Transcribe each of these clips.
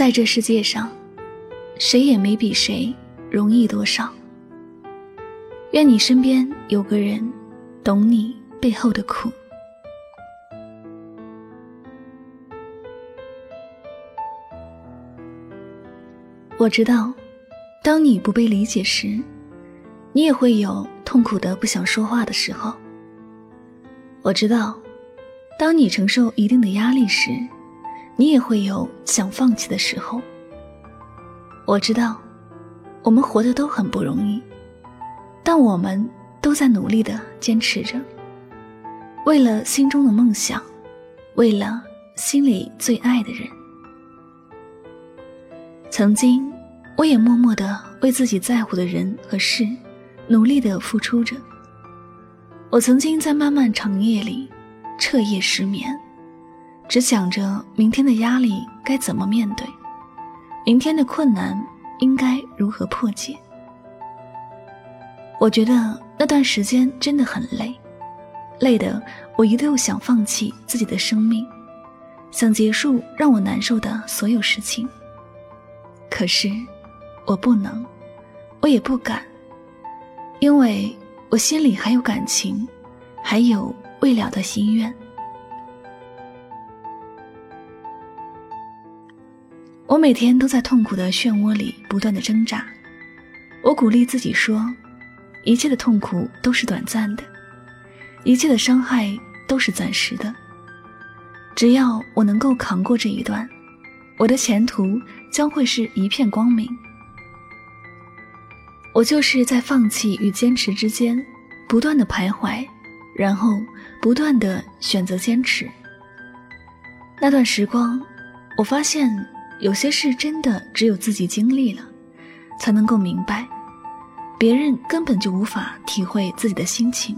在这世界上，谁也没比谁容易多少。愿你身边有个人，懂你背后的苦。我知道，当你不被理解时，你也会有痛苦的不想说话的时候。我知道，当你承受一定的压力时。你也会有想放弃的时候。我知道，我们活得都很不容易，但我们都在努力的坚持着，为了心中的梦想，为了心里最爱的人。曾经，我也默默的为自己在乎的人和事，努力的付出着。我曾经在漫漫长夜里，彻夜失眠。只想着明天的压力该怎么面对，明天的困难应该如何破解。我觉得那段时间真的很累，累的我一度想放弃自己的生命，想结束让我难受的所有事情。可是我不能，我也不敢，因为我心里还有感情，还有未了的心愿。我每天都在痛苦的漩涡里不断的挣扎，我鼓励自己说，一切的痛苦都是短暂的，一切的伤害都是暂时的。只要我能够扛过这一段，我的前途将会是一片光明。我就是在放弃与坚持之间不断的徘徊，然后不断的选择坚持。那段时光，我发现。有些事真的只有自己经历了，才能够明白，别人根本就无法体会自己的心情。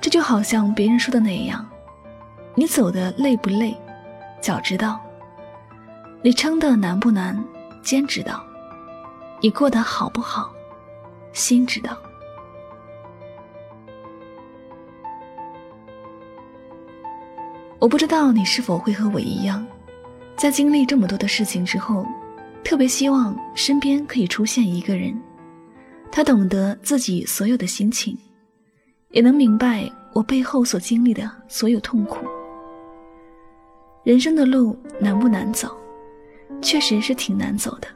这就好像别人说的那样，你走的累不累，脚知道；你撑的难不难，肩知道；你过得好不好，心知道。我不知道你是否会和我一样。在经历这么多的事情之后，特别希望身边可以出现一个人，他懂得自己所有的心情，也能明白我背后所经历的所有痛苦。人生的路难不难走？确实是挺难走的，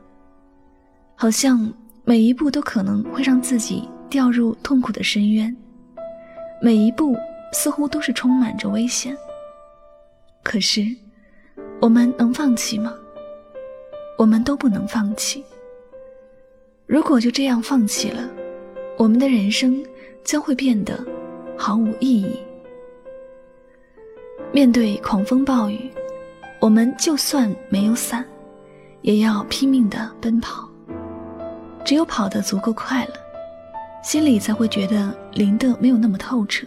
好像每一步都可能会让自己掉入痛苦的深渊，每一步似乎都是充满着危险。可是。我们能放弃吗？我们都不能放弃。如果就这样放弃了，我们的人生将会变得毫无意义。面对狂风暴雨，我们就算没有伞，也要拼命的奔跑。只有跑得足够快了，心里才会觉得淋得没有那么透彻。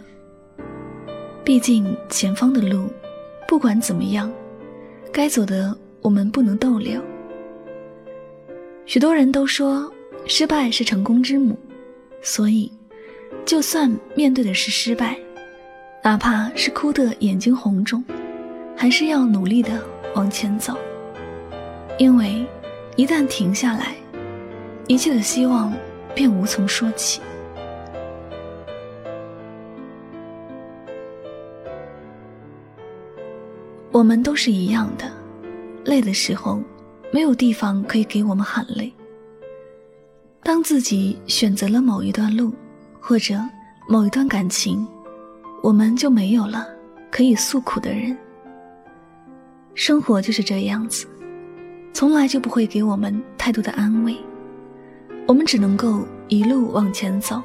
毕竟前方的路，不管怎么样。该走的，我们不能逗留。许多人都说，失败是成功之母，所以，就算面对的是失败，哪怕是哭得眼睛红肿，还是要努力的往前走。因为，一旦停下来，一切的希望便无从说起。我们都是一样的，累的时候，没有地方可以给我们喊累。当自己选择了某一段路，或者某一段感情，我们就没有了可以诉苦的人。生活就是这样子，从来就不会给我们太多的安慰，我们只能够一路往前走，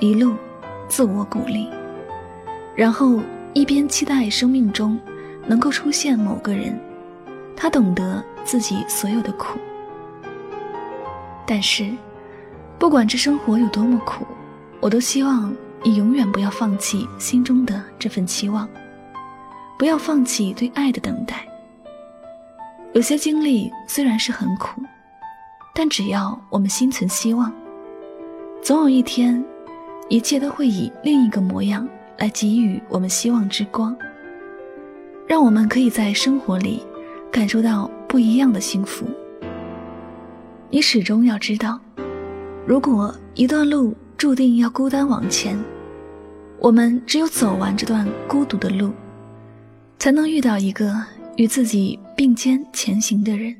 一路自我鼓励，然后一边期待生命中能够出现某个人，他懂得自己所有的苦。但是，不管这生活有多么苦，我都希望你永远不要放弃心中的这份期望，不要放弃对爱的等待。有些经历虽然是很苦，但只要我们心存希望，总有一天，一切都会以另一个模样来给予我们希望之光，让我们可以在生活里感受到不一样的幸福。你始终要知道，如果一段路注定要孤单往前，我们只有走完这段孤独的路，才能遇到一个与自己并肩前行的人。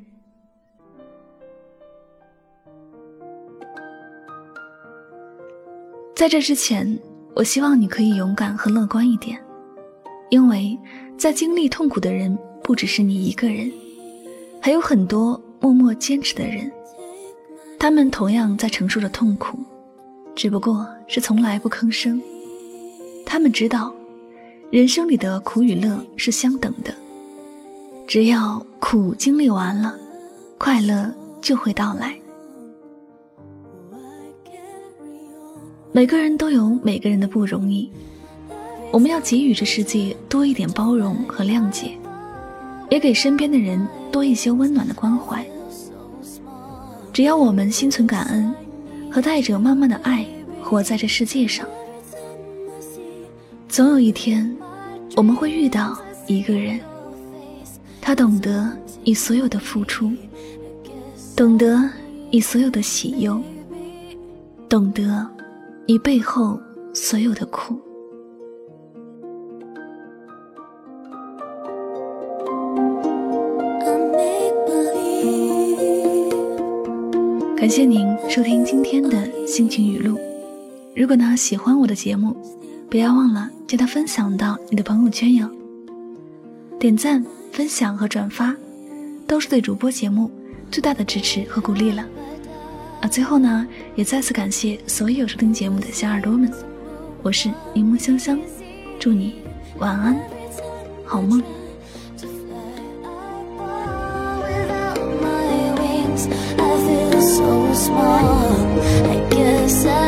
在这之前，我希望你可以勇敢和乐观一点，因为在经历痛苦的人不只是你一个人，还有很多默默坚持的人。他们同样在承受着痛苦，只不过是从来不吭声。他们知道，人生里的苦与乐是相等的，只要苦经历完了，快乐就会到来。每个人都有每个人的不容易，我们要给予这世界多一点包容和谅解，也给身边的人多一些温暖的关怀。只要我们心存感恩，和带着满满的爱活在这世界上，总有一天，我们会遇到一个人，他懂得你所有的付出，懂得你所有的喜忧，懂得你背后所有的苦。感谢您收听今天的心情语录。如果呢喜欢我的节目，不要忘了将它分享到你的朋友圈哟。点赞、分享和转发，都是对主播节目最大的支持和鼓励了。啊，最后呢，也再次感谢所有收听节目的小耳朵们。我是柠檬香香，祝你晚安，好梦。Small. I guess I